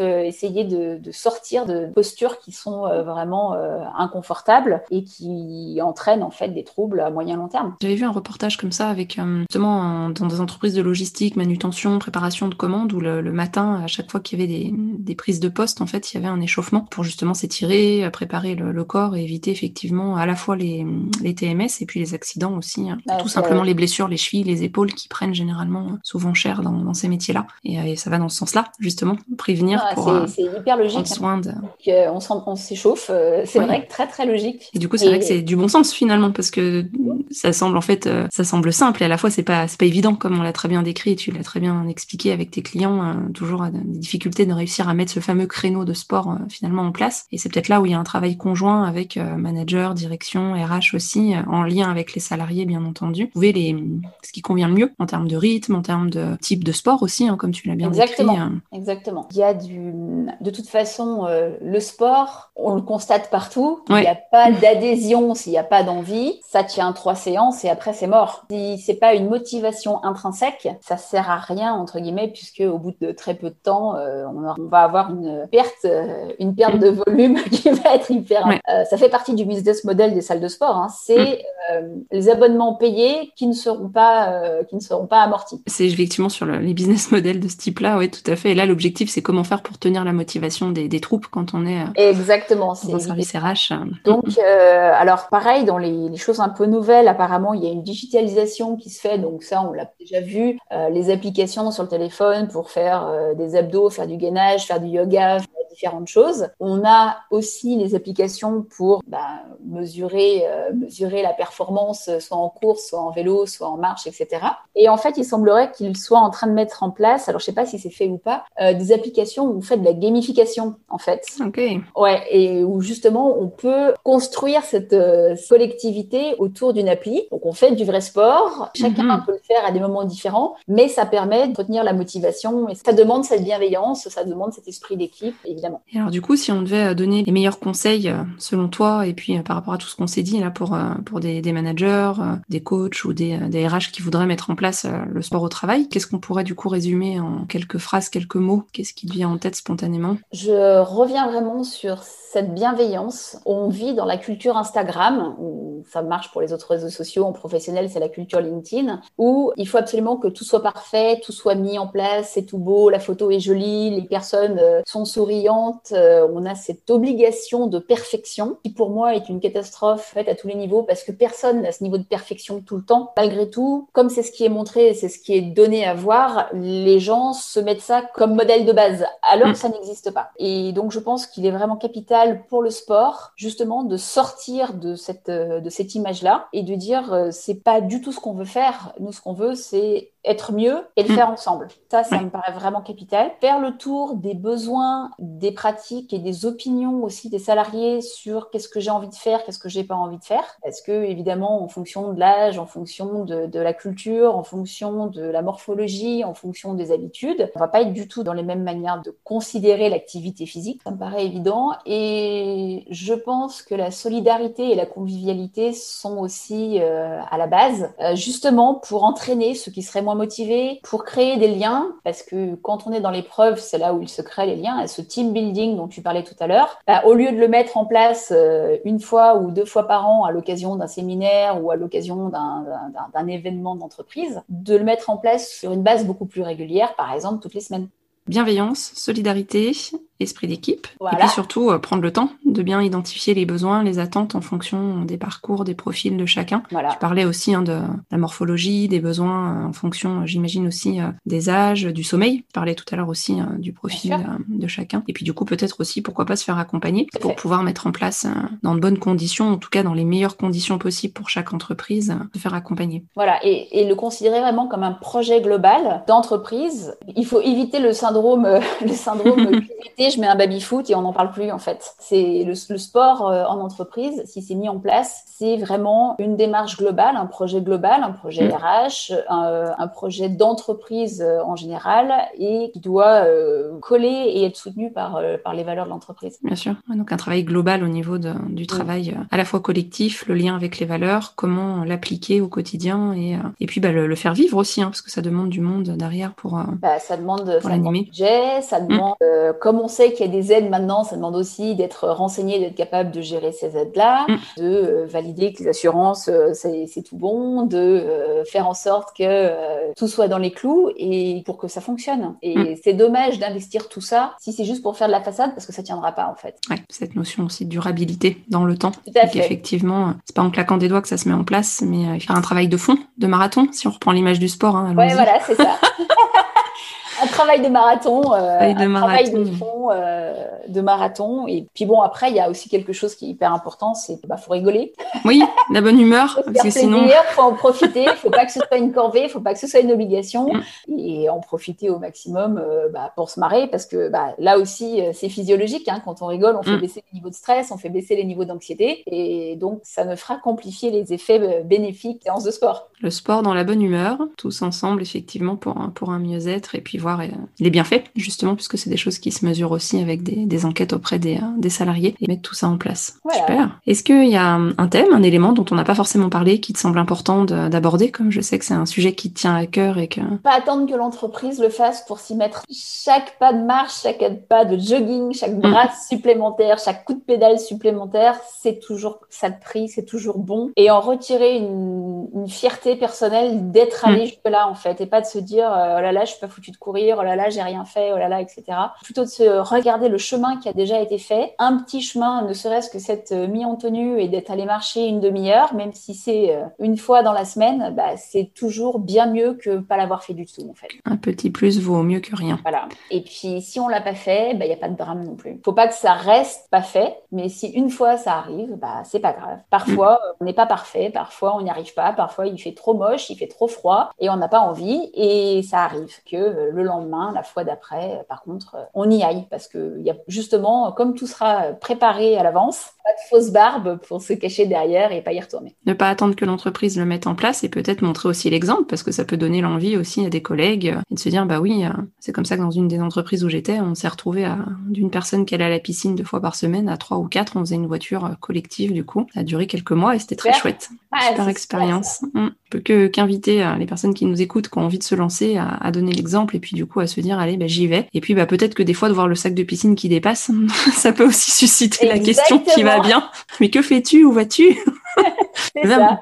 euh, essayer de, sortir de postures qui sont euh, vraiment euh, inconfortables et qui entraînent en fait des troubles à moyen long terme. J'avais vu un reportage comme ça avec justement dans des entreprises de logistique, manutention, préparation de commandes où le, matin, à chaque fois qu'il y avait des, prises de poste, en fait, il y avait un échauffement pour justement s'étirer, préparer le, corps et éviter effectivement à la fois les, les TMS et puis les accidents aussi, hein. tout simplement les blessures, les chevilles, les épaules qui prennent généralement souvent cher dans, ces métiers-là. Euh, et, ça va dans ce sens-là, justement, prévenir pour euh, C'est hyper logique. Soin de... on, on s'échauffe, euh, c'est vrai, très très logique. Et du coup, c'est vrai que c'est du bon sens finalement, parce que ça semble en fait, ça semble simple et à la fois c'est pas c'est pas évident comme on l'a très bien décrit et tu l'as très bien expliqué avec tes clients, toujours des difficultés de réussir à mettre ce fameux créneau de sport finalement en place. Et c'est peut-être là où il y a un travail conjoint avec manager, direction, RH aussi, en lien avec les salariés bien entendu. Trouver les ce qui convient le mieux en termes de rythme, en termes de type de sport aussi, hein, comme tu l'as bien Exactement. décrit. Hein. Exactement. Il y a du, de toute façon, euh, le sport, on le constate partout. Il n'y a pas d'adhésion s'il n'y a pas d'envie. Ça tient trois séances et après c'est mort. Si c'est pas une motivation intrinsèque, ça sert à rien entre guillemets puisque au bout de très peu de temps, euh, on, va avoir une perte, euh, une perte de volume qui va être hyper. ça fait partie du business model des salles de sport. Hein. C'est mm. les abonnements payés qui ne seront pas, qui ne seront pas amortis. C'est effectivement sur les business models de ce type-là, oui, tout à fait. Et là, l'objectif, c'est comment faire pour tenir la motivation des, troupes quand on est euh, Exactement, dans un service RH. Donc, euh, alors pareil, dans les, choses un peu nouvelles, apparemment, il y a une digitalisation qui se fait. Donc ça, on l'a déjà vu. Euh, les applications sur le téléphone pour faire des abdos, faire du gainage, faire du yoga, différentes choses. On a aussi les applications pour bah, mesurer, euh, mesurer la performance, soit en course, soit en vélo, soit en marche, etc. Et en fait, il semblerait qu'ils soient en train de mettre en place, alors je sais pas si c'est fait ou pas, euh, des applications où vous faites de la gamification, en fait. Ok. Ouais, et où justement on peut construire cette euh, collectivité autour d'une appli. Donc on fait du vrai sport, chacun Mhm. peut le faire à des moments différents, mais ça permet de retenir la motivation et ça demande cette bienveillance, ça demande cet esprit d'équipe, évidemment. Et alors du coup, si on devait euh, donner les meilleurs conseils euh, selon toi, et puis par rapport à tout ce qu'on s'est dit là pour, pour des, des managers, des coachs ou des, des RH qui voudraient mettre en place le sport au travail, qu'est-ce qu'on pourrait du coup résumer en quelques phrases, quelques mots? Qu'est-ce qui te vient en tête spontanément Je reviens vraiment sur cette bienveillance. On vit dans la culture Instagram, où ça marche pour les autres réseaux sociaux, en professionnel, c'est la culture LinkedIn, où il faut absolument que tout soit parfait, tout soit mis en place, c'est tout beau, la photo est jolie, les personnes euh, sont souriantes, euh, on a cette obligation de perfection, qui pour moi est une catastrophe faite à tous les niveaux, parce que personne n'a ce niveau de perfection tout le temps. Malgré tout, comme c'est ce qui est montré, c'est ce qui est donné à voir, les gens se mettent ça comme modèle de base, alors Mm. que ça n'existe pas. Et donc je pense qu'il est vraiment capital pour le sport, justement, de sortir de cette, euh, de cette image-là et de dire euh, c'est pas du tout ce qu'on veut faire. Nous, ce qu'on veut, c'est être mieux et le Mm. faire ensemble. Ça, ça Ouais. me paraît vraiment capital. Faire le tour des besoins, des pratiques et des opinions aussi des salariés sur qu'est-ce que j'ai envie de faire, qu'est-ce que j'ai pas envie de faire. Parce que, évidemment, en fonction de l'âge, en fonction de, de la culture, en fonction de la morphologie, en fonction des habitudes, on va pas être du tout dans les mêmes manières de considérer l'activité physique. Ça me paraît évident. Et je pense que la solidarité et la convivialité sont aussi euh, à la base, euh, justement pour entraîner ceux qui seraient moins motivés, pour créer des liens, parce que quand on est dans l'épreuve, c'est là où il se crée les liens. Ce team building dont tu parlais tout à l'heure, bah, au lieu de le mettre en place euh, une fois ou deux fois par an à l'occasion d'un séminaire ou à l'occasion d'un événement d'entreprise, de le mettre en place sur une base beaucoup plus régulière, par exemple toutes les semaines. Bienveillance, solidarité, esprit d'équipe, Voilà. et puis surtout euh, prendre le temps de bien identifier les besoins, les attentes en fonction des parcours, des profils de chacun. Voilà. Tu parlais aussi hein, de la morphologie, des besoins euh, en fonction, euh, j'imagine aussi, euh, des âges, du sommeil. Tu parlais tout à l'heure aussi euh, du profil de chacun. Et puis du coup, peut-être aussi, pourquoi pas se faire accompagner pour fait. pouvoir mettre en place, dans de bonnes conditions, en tout cas dans les meilleures conditions possibles pour chaque entreprise, se faire accompagner. Voilà, et, et le considérer vraiment comme un projet global d'entreprise. Il faut éviter le syndrome, le syndrome euh, je mets un baby-foot et on n'en parle plus en fait. C'est le, le sport euh, en entreprise, si c'est mis en place, c'est vraiment une démarche globale, un projet global, un projet Mm. RH, un, un projet d'entreprise euh, en général et qui doit euh, coller et être soutenu par, euh, par les valeurs de l'entreprise. Bien sûr. Donc un travail global au niveau de- du travail euh, à la fois collectif, le lien avec les valeurs, comment l'appliquer au quotidien et, euh, et puis bah, le, le faire vivre aussi, hein, parce que ça demande du monde derrière pour... euh, Bah, ça demande, Pour ça demande l'animer. budget, ça demande, euh, comme on sait qu'il y a des aides maintenant, ça demande aussi d'être renseigné, d'être capable de gérer ces aides-là, Mm. de euh, valider que les assurances, euh, c'est tout bon, de euh, faire en sorte que tout soit dans les clous et pour que ça fonctionne. Et Mm. c'est dommage d'investir tout ça si c'est juste pour faire de la façade parce que ça tiendra pas en fait. ouais, cette notion aussi de durabilité dans le temps. Tout à fait. effectivement, c'est pas en claquant des doigts que ça se met en place, mais faire un travail de fond, de marathon, si on reprend l'image du sport. Hein, Ouais, voilà, c'est ça. un travail de marathon, euh, Travail de un travail de marathon. fond euh, de marathon. Et puis bon, après, il y a aussi quelque chose qui est hyper important, c'est qu'il bah, faut rigoler. Oui, la bonne humeur, parce que sinon... faut en profiter, faut pas que ce soit une corvée, faut pas que ce soit une obligation, Mm. et en profiter au maximum euh, bah, pour se marrer, parce que bah, là aussi euh, c'est physiologique, hein, quand on rigole, on fait Mm. baisser les niveaux de stress, on fait baisser les niveaux d'anxiété, et donc ça ne fera qu'amplifier les effets euh, bénéfiques des séances de sport. Le sport dans la bonne humeur, tous ensemble, effectivement, pour un, pour un mieux-être, et puis voir euh, les bienfaits, justement, puisque c'est des choses qui se mesurent aussi avec des, des enquêtes auprès des, euh, des salariés, et mettre tout ça en place. Voilà. Super. Est-ce qu'il y a un un thème, un élément dont on n'a pas forcément parlé, qui te semble important de- d'aborder, comme je sais que c'est un sujet qui te tient à cœur et que... Pas attendre que l'entreprise le fasse pour s'y mettre. Chaque pas de marche, chaque pas de jogging, chaque bras supplémentaire, chaque coup de pédale supplémentaire, c'est toujours ça de prix, c'est toujours bon. Et en retirer une, une fierté personnelle d'être allé jusque-là, en fait, et pas de se dire, euh, oh là là, je suis pas foutu de courir, dire oh là là, j'ai rien fait, oh là là, etc. Plutôt de se regarder le chemin qui a déjà été fait, un petit chemin, ne serait-ce que cette euh, mise en tenue et d'être allé marcher une demi-heure, même si c'est euh, une fois dans la semaine, bah, c'est toujours bien mieux que pas l'avoir fait du tout, en fait. Un petit plus vaut mieux que rien. Voilà. Et puis, si on l'a pas fait, il bah, n'y a pas de drame non plus. Faut pas que ça reste pas fait, mais si une fois ça arrive, bah, c'est pas grave. Parfois, mm. on n'est pas parfait, parfois on n'y arrive pas, parfois il fait trop moche, il fait trop froid et on n'a pas envie. Et ça arrive que euh, le lendemain, la fois d'après, par contre, on y aille parce que y a justement, comme tout sera préparé à l'avance, pas de fausse barbe pour se cacher derrière et pas y retourner. Ne pas attendre que l'entreprise le mette en place et peut-être montrer aussi l'exemple parce que ça peut donner l'envie aussi à des collègues euh, et de se dire bah oui, euh, c'est comme ça que dans une des entreprises où j'étais, on s'est retrouvé à d'une personne qui allait à la piscine deux fois par semaine à trois ou quatre, on faisait une voiture collective du coup. Ça a duré quelques mois et c'était très chouette. super expérience. On peut que qu'inviter euh, les personnes qui nous écoutent, qui ont envie de se lancer, à, donner l'exemple et puis du coup à se dire allez bah, j'y vais. Et puis bah peut-être que des fois de voir le sac de piscine qui dépasse, ça peut aussi susciter la question qui va bien. Mais que fais-tu? Où vas-tu?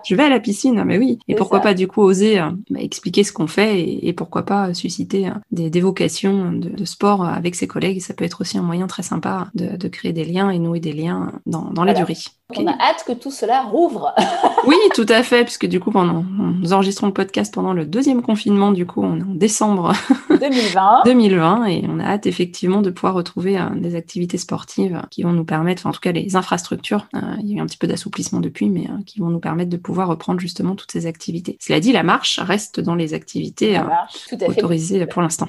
Je vais à la piscine, mais oui. Et pourquoi pas du coup oser euh, bah, expliquer ce qu'on fait et, pourquoi pas susciter euh, des, vocations de, sport avec ses collègues. Ça peut être aussi un moyen très sympa de, créer des liens et nouer des liens dans, dans la durée. On a hâte que tout cela rouvre. oui, tout à fait, puisque du coup, pendant, nous enregistrons le podcast pendant le deuxième confinement, du coup, on est en décembre 2020. 2020, et on a hâte effectivement de pouvoir retrouver euh, des activités sportives qui vont nous permettre, enfin, en tout cas les infrastructures, il y a eu un petit peu d'assouplissement depuis, mais qui vont nous permettre de pouvoir reprendre justement toutes ces activités. Cela dit, la marche reste dans les activités euh, autorisées pour l'instant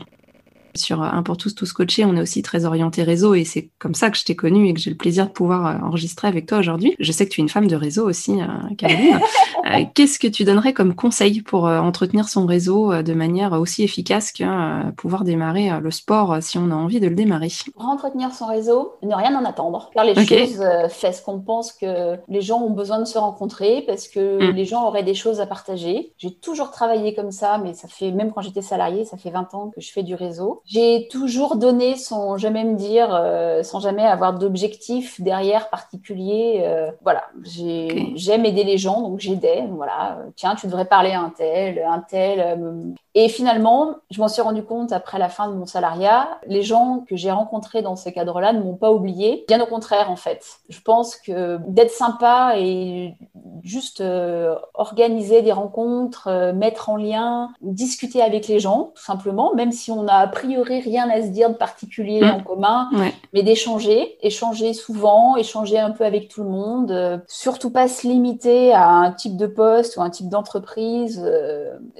sur Un pour tous, tous coachés, on est aussi très orienté réseau et c'est comme ça que je t'ai connu et que j'ai le plaisir de pouvoir euh, enregistrer avec toi aujourd'hui. Je sais que tu es une femme de réseau aussi, euh, Caroline. Euh, qu'est-ce que tu donnerais comme conseil pour entretenir son réseau de manière aussi efficace que pouvoir démarrer le sport si on a envie de le démarrer? Pour entretenir son réseau, ne rien en attendre. Faire les choses, faire ce qu'on pense que les gens ont besoin de se rencontrer parce que mm. les gens auraient des choses à partager. J'ai toujours travaillé comme ça, mais ça fait, même quand j'étais salariée, ça fait 20 ans que je fais du réseau. J'ai toujours donné sans jamais me dire, euh, sans jamais avoir d'objectif derrière particulier. Euh, voilà, j'aime aider les gens, donc j'aidais. Voilà, tiens, tu devrais parler à un tel, un tel. Euh, et finalement, je m'en suis rendu compte après la fin de mon salariat, les gens que j'ai rencontrés dans ce cadre-là ne m'ont pas oublié. Bien au contraire, en fait. Je pense que d'être sympa et juste organiser des rencontres, mettre en lien, discuter avec les gens, tout simplement, même si on a priori rien à se dire de particulier mmh. en commun, mais d'échanger, échanger souvent, échanger un peu avec tout le monde, euh, surtout pas se limiter à un type de poste ou un type d'entreprise.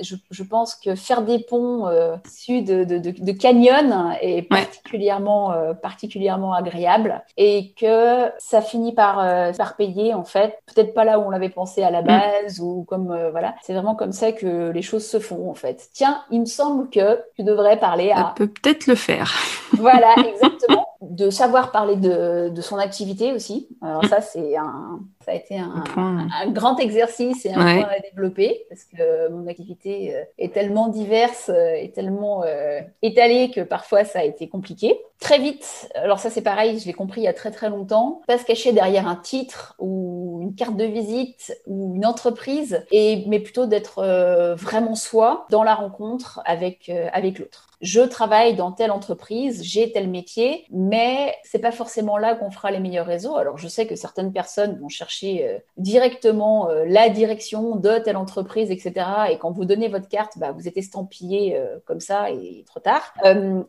Je, je, pense que faire des ponts euh, issus de, de, de, canyons est particulièrement, euh, particulièrement agréable et que ça finit par, euh, par payer en fait, peut-être pas là où on l'avait pensé à la mm. base ou comme euh, voilà, c'est vraiment comme ça que les choses se font en fait. Tiens, il me semble que tu devrais parler à. Peut peut-être le faire. Voilà, exactement. de savoir parler de, de son activité aussi. Alors ça, c'est un, ça a été un, un, grand exercice et un point à développer parce que mon activité euh, est tellement diverse euh, et tellement euh, étalée que parfois ça a été compliqué. Très vite, alors ça c'est pareil, je l'ai compris il y a très très longtemps, pas se cacher derrière un titre ou une carte de visite ou une entreprise, et, mais plutôt d'être vraiment soi dans la rencontre avec, avec l'autre je travaille dans telle entreprise, j'ai tel métier, mais c'est pas forcément là qu'on fera les meilleurs réseaux. Alors je sais que certaines personnes vont chercher euh, directement euh, la direction de telle entreprise, etc. Et quand vous donnez votre carte, bah, vous êtes estampillé euh, comme ça et trop tard.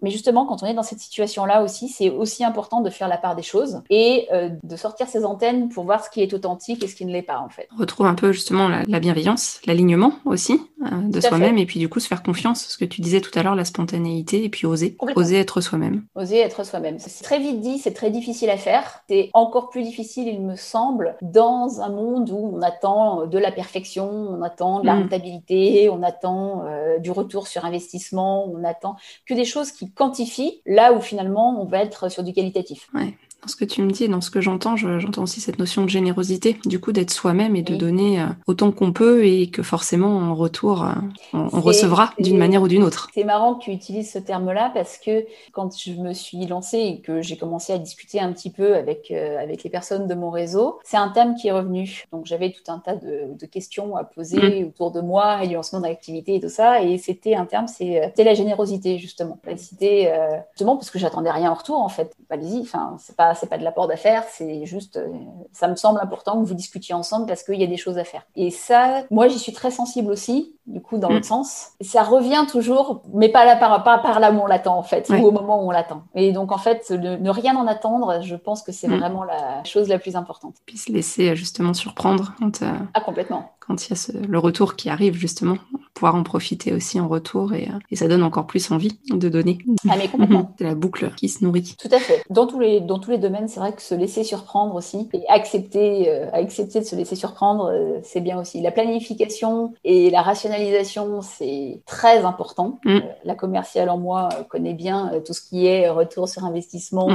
mais justement, quand on est dans cette situation-là aussi, c'est aussi important de faire la part des choses et de sortir ses antennes pour voir ce qui est authentique et ce qui ne l'est pas en fait. On retrouve un peu justement la, la bienveillance, l'alignement aussi de soi-même et puis du coup se faire confiance. Ce que tu disais tout à l'heure, la spontanéité et puis oser, oser être soi-même. Oser être soi-même. C'est très vite dit, c'est très difficile à faire. C'est encore plus difficile, il me semble, dans un monde où on attend de la perfection, on attend de la mm. rentabilité, on attend euh, du retour sur investissement, on attend que des choses qui quantifient là où finalement on va être sur du qualitatif. Ouais Dans ce que tu me dis et dans ce que j'entends, j'entends aussi cette notion de générosité, du coup d'être soi-même et de donner euh, autant qu'on peut et que forcément en retour euh, on, recevra d'une manière ou d'une autre. C'est marrant que tu utilises ce terme-là parce que quand je me suis lancée et que j'ai commencé à discuter un petit peu avec, euh, avec les personnes de mon réseau, c'est un thème qui est revenu. Donc j'avais tout un tas de, questions à poser mm. autour de moi et du lancement d'activité et tout ça. Et c'était un terme, c'est la générosité justement. C'était justement parce que j'attendais rien en retour en fait. Allez-y, enfin c'est pas c'est pas de l'apport d'affaires, c'est juste, euh, ça me semble important que vous discutiez ensemble parce qu'il y a des choses à faire. Et ça, moi, j'y suis très sensible aussi, du coup, dans mm. l'autre sens. Ça revient toujours, mais pas là, par, pas par là où on l'attend, en fait, ou au moment où on l'attend. Et donc, en fait, ne rien en attendre, je pense que c'est mm. vraiment la chose la plus importante. Puis se laisser euh, justement surprendre quand, euh, ah, complètement. Quand il y a le retour qui arrive, justement, pouvoir en profiter aussi en retour et, et ça donne encore plus envie de donner. Ah, mais complètement. c'est la boucle qui se nourrit. Tout à fait. Dans tous les, dans tous les domaines, c'est vrai que se laisser surprendre aussi et accepter, euh, accepter de se laisser surprendre, euh, c'est bien aussi. La planification et la rationalisation, c'est très important. Mm. Euh, la commerciale en moi connaît bien tout ce qui est retour sur investissement,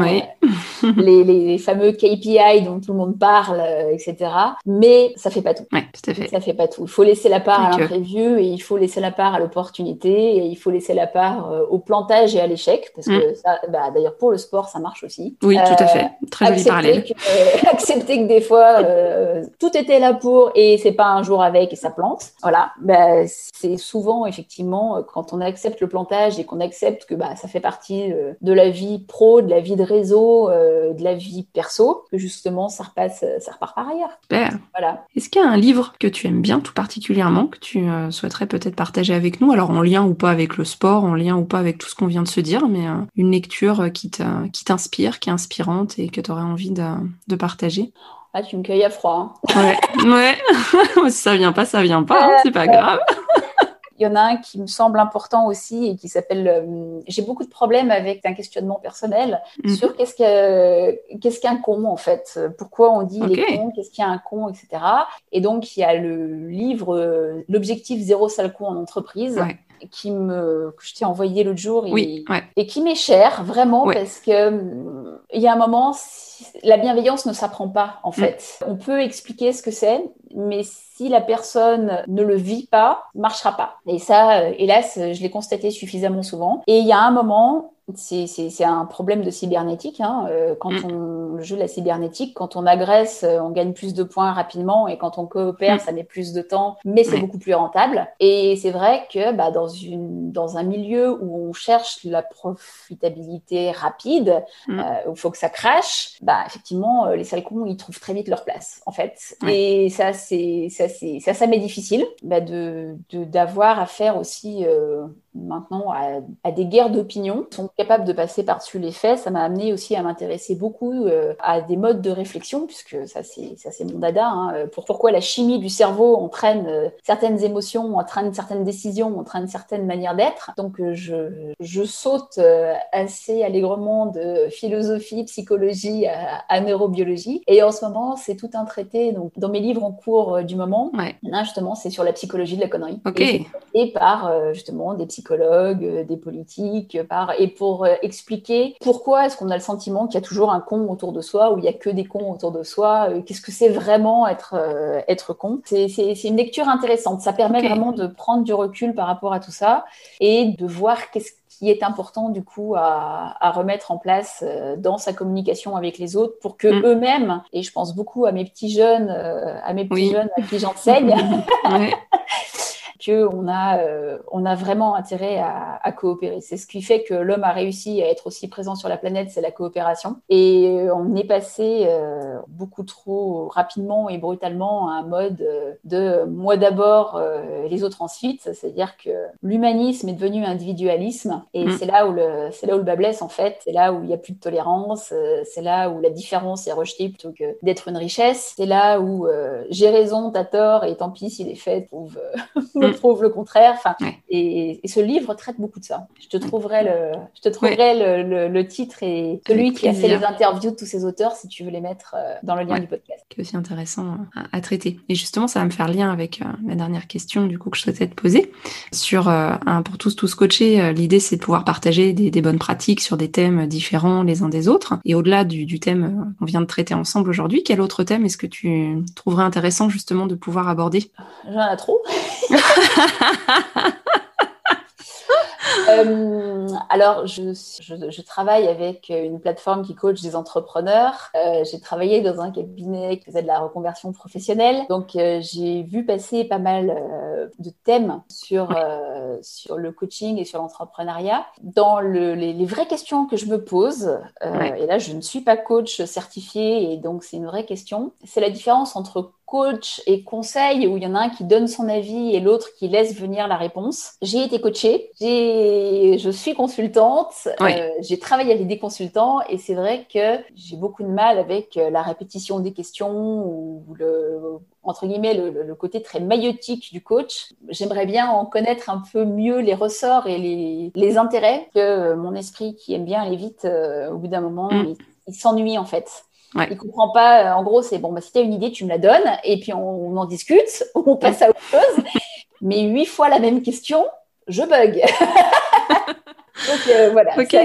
les, les, fameux KPI dont tout le monde parle, etc. Mais ça fait pas tout. Ouais, tout à fait. Ça fait pas tout. Il faut laisser la part à l'imprévu et il faut laisser la part à l'opportunité et il faut laisser la part au plantage et à l'échec parce que mm. ça, bah, d'ailleurs pour le sport, ça marche aussi. Oui, tout à fait. Très joli parallèle. Que, accepter que des fois, euh, tout était là pour et c'est pas un jour avec et ça plante. Voilà. Bah, c'est souvent, effectivement, quand on accepte le plantage et qu'on accepte que bah, ça fait partie euh, de la vie pro, de la vie de réseau, euh, de la vie perso, que justement, ça, repasse, ça repart par ailleurs. Super. Voilà. Est-ce qu'il y a un livre que tu aimes bien tout particulièrement, que tu souhaiterais peut-être partager avec nous Alors, en lien ou pas avec le sport, en lien ou pas avec tout ce qu'on vient de se dire, mais une lecture qui t'inspire, qui est inspirante et que tu aurais envie de, partager ah, tu me cueilles à froid. Hein. Ouais, ouais. ça vient pas, ça vient pas, hein, c'est pas grave. Il y en a un qui me semble important aussi et qui s'appelle. Euh, j'ai beaucoup de problèmes avec un questionnement personnel mhm. sur qu'est-ce qu'est-ce qu'un con en fait. Pourquoi on dit les cons, qu'est-ce qu'il y a un con, etc. Et donc il y a le livre euh, L'objectif zéro sale con en entreprise qui me, que je t'ai envoyé l'autre jour et, et qui m'est cher, vraiment, parce que hum, il y a un moment, la bienveillance ne s'apprend pas, en mm. fait. On peut expliquer ce que c'est, mais si la personne ne le vit pas, marchera pas. Et ça, euh, hélas, je l'ai constaté suffisamment souvent. Et il y a un moment, c'est un problème de cybernétique. Hein. Euh, quand mm. on joue la cybernétique, quand on agresse, euh, on gagne plus de points rapidement et quand on coopère, mm. ça met plus de temps, mais c'est beaucoup plus rentable. Et c'est vrai que bah, dans, une, dans un milieu où on cherche la profitabilité rapide, mm. euh, où il faut que ça crache, bah, effectivement, les salcons, ils trouvent très vite leur place, en fait. Et ça, c'est ça, ça, ça m'est difficile bah, de d'avoir à faire aussi maintenant à, des guerres d'opinion, sont capables de passer par-dessus les faits. Ça m'a amené aussi à m'intéresser beaucoup euh, à des modes de réflexion, puisque ça c'est ça c'est mon dada. Hein, euh, pour pourquoi la chimie du cerveau entraîne euh, certaines émotions, entraîne certaines décisions, entraîne certaines manières d'être. Donc je, je saute assez allègrement de philosophie, psychologie à, neurobiologie. Et en ce moment, c'est tout un traité. Donc dans mes livres en cours du moment, justement, c'est sur la psychologie de la connerie. Et, par justement des psychologues psychologues, euh, des politiques, euh, par... et pour euh, expliquer pourquoi est-ce qu'on a le sentiment qu'il y a toujours un con autour de soi, ou il y a que des cons autour de soi, qu'est-ce que c'est vraiment être, être con. C'est une lecture intéressante, ça permet vraiment de prendre du recul par rapport à tout ça et de voir qu'est-ce qui est important du coup à, à, remettre en place dans sa communication avec les autres pour que mm. eux-mêmes, et je pense beaucoup à mes petits jeunes, à mes petits jeunes à qui j'enseigne, qu'on a, euh, on a vraiment intérêt à, à coopérer. C'est ce qui fait que l'homme a réussi à être aussi présent sur la planète, c'est la coopération. Et euh, on est passé euh, beaucoup trop rapidement et brutalement à un mode de moi d'abord, les autres ensuite. C'est-à-dire que l'humanisme est devenu individualisme et mm. c'est là où le, c'est là où le bas blesse en fait. C'est là où il n'y a plus de tolérance. c'est là où la différence est rejetée plutôt que d'être une richesse. C'est là où j'ai raison, t'as tort et tant pis si les faits trouvent mm. prouve le contraire. Enfin, et, ce livre traite beaucoup de ça. Je te trouverai le, je te trouverai le, titre et celui qui a fait les interviews de tous ces auteurs si tu veux les mettre euh, dans le lien du podcast. Qui est aussi intéressant à, traiter. Et justement, ça va me faire lien avec la dernière question du coup que je souhaitais te poser sur un pour tous tous coachés. L'idée c'est de pouvoir partager des, des, bonnes pratiques sur des thèmes différents les uns des autres. Et au-delà du, du thème qu'on vient de traiter ensemble aujourd'hui, quel autre thème est-ce que tu trouverais intéressant justement de pouvoir aborder? J'en ai trop. Euh, alors, je, je, travaille avec une plateforme qui coach des entrepreneurs. Euh, j'ai travaillé dans un cabinet qui faisait de la reconversion professionnelle. Donc, euh, j'ai vu passer pas mal de thèmes sur, sur le coaching et sur l'entrepreneuriat. Dans le, les, vraies questions que je me pose, et là, je ne suis pas coach certifié, et donc c'est une vraie question, c'est la différence entre coach et conseil où il y en a un qui donne son avis et l'autre qui laisse venir la réponse. J'ai été coachée, je suis consultante, euh, j'ai travaillé avec des consultants et c'est vrai que j'ai beaucoup de mal avec euh, la répétition des questions ou le entre guillemets le, côté très maïotique du coach. J'aimerais bien en connaître un peu mieux les ressorts et les, intérêts que mon esprit qui aime bien aller vite, euh, au bout d'un moment, mm. il s'ennuie en fait. Ouais. Il comprend pas. Euh, en gros, c'est bon, bah, si tu as une idée, tu me la donnes et puis on, en discute, on passe à autre chose. Mais huit fois la même question, je bug. Donc euh, voilà. Ok.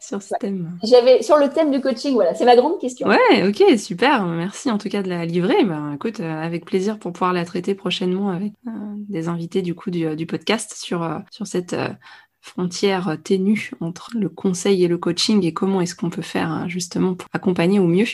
sur ce thème. J'avais sur le thème du coaching, voilà, c'est ma grande question. Ouais, ok, super. Merci en tout cas de la livrer. Bah, écoute, euh, avec plaisir pour pouvoir la traiter prochainement avec des invités du coup du, du podcast sur sur cette frontière ténue entre le conseil et le coaching et comment est-ce qu'on peut faire hein, justement pour accompagner au mieux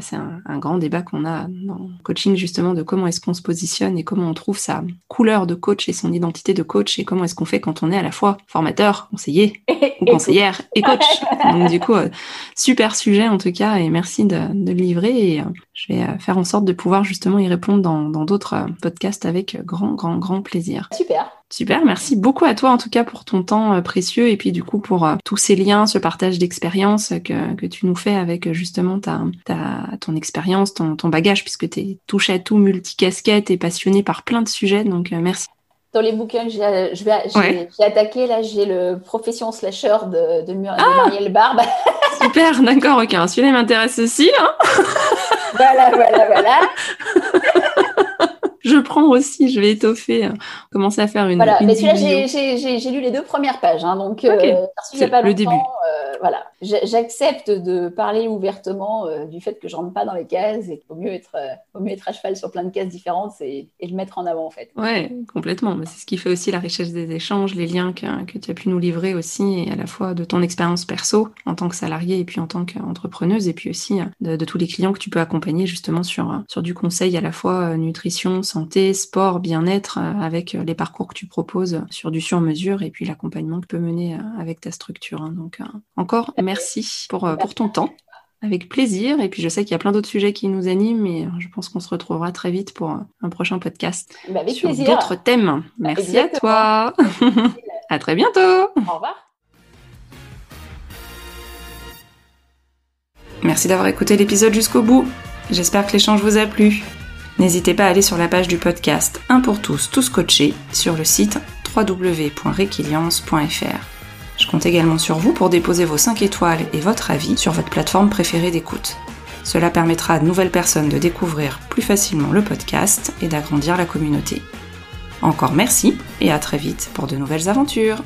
c'est un, grand débat qu'on a dans le coaching justement de comment est-ce qu'on se positionne et comment on trouve sa couleur de coach et son identité de coach et comment est-ce qu'on fait quand on est à la fois formateur, conseiller ou conseillère et coach. Donc du coup, euh, super sujet en tout cas et merci de, de le livrer et euh, je vais faire en sorte de pouvoir justement y répondre dans d'autres podcasts avec grand, grand, grand plaisir. Super. Super, merci beaucoup à toi en tout cas pour ton temps précieux et puis du coup pour tous ces liens, ce partage d'expérience que, que tu nous fais avec justement ta, ta ton expérience, ton, bagage, puisque tu es touche à tout, multicasquette et passionné par plein de sujets. Donc, euh, merci. Dans les bouquins que j'ai attaqué, là, j'ai le profession slasher de, de, ah Muriel Barbe. Super, d'accord, ok. Celui-là m'intéresse aussi. Hein voilà, voilà, voilà je prends aussi, je vais étoffer, euh, commencer à faire une. Voilà, mais celui-là, j'ai lu les deux premières pages, hein, donc euh, pas le début. Euh, voilà, j'accepte de parler ouvertement euh, du fait que je rentre pas dans les cases et qu'il vaut mieux être, mieux être à cheval sur plein de cases différentes et, le mettre en avant en fait. Ouais, complètement. C'est ce qui fait aussi la richesse des échanges, les liens que, tu as pu nous livrer aussi, et à la fois de ton expérience perso en tant que salarié et puis en tant qu'entrepreneuse, et puis aussi de, de, tous les clients que tu peux accompagner justement sur, sur du conseil à la fois nutrition, santé, sport, bien-être, euh, avec euh, les parcours que tu proposes sur du sur-mesure et puis l'accompagnement que tu peux mener euh, avec ta structure. Hein. Donc encore merci pour, pour ton temps. Avec plaisir. Et puis je sais qu'il y a plein d'autres sujets qui nous animent, et je pense qu'on se retrouvera très vite pour un prochain podcast bah, sur d'autres thèmes. Merci à toi. à très bientôt. Au revoir. Merci d'avoir écouté l'épisode jusqu'au bout. J'espère que l'échange vous a plu. N'hésitez pas à aller sur la page du podcast Un pour tous, tous coachés sur le site www.requiliance.fr. Je compte également sur vous pour déposer vos 5 étoiles et votre avis sur votre plateforme préférée d'écoute. Cela permettra à de nouvelles personnes de découvrir plus facilement le podcast et d'agrandir la communauté. Encore merci et à très vite pour de nouvelles aventures.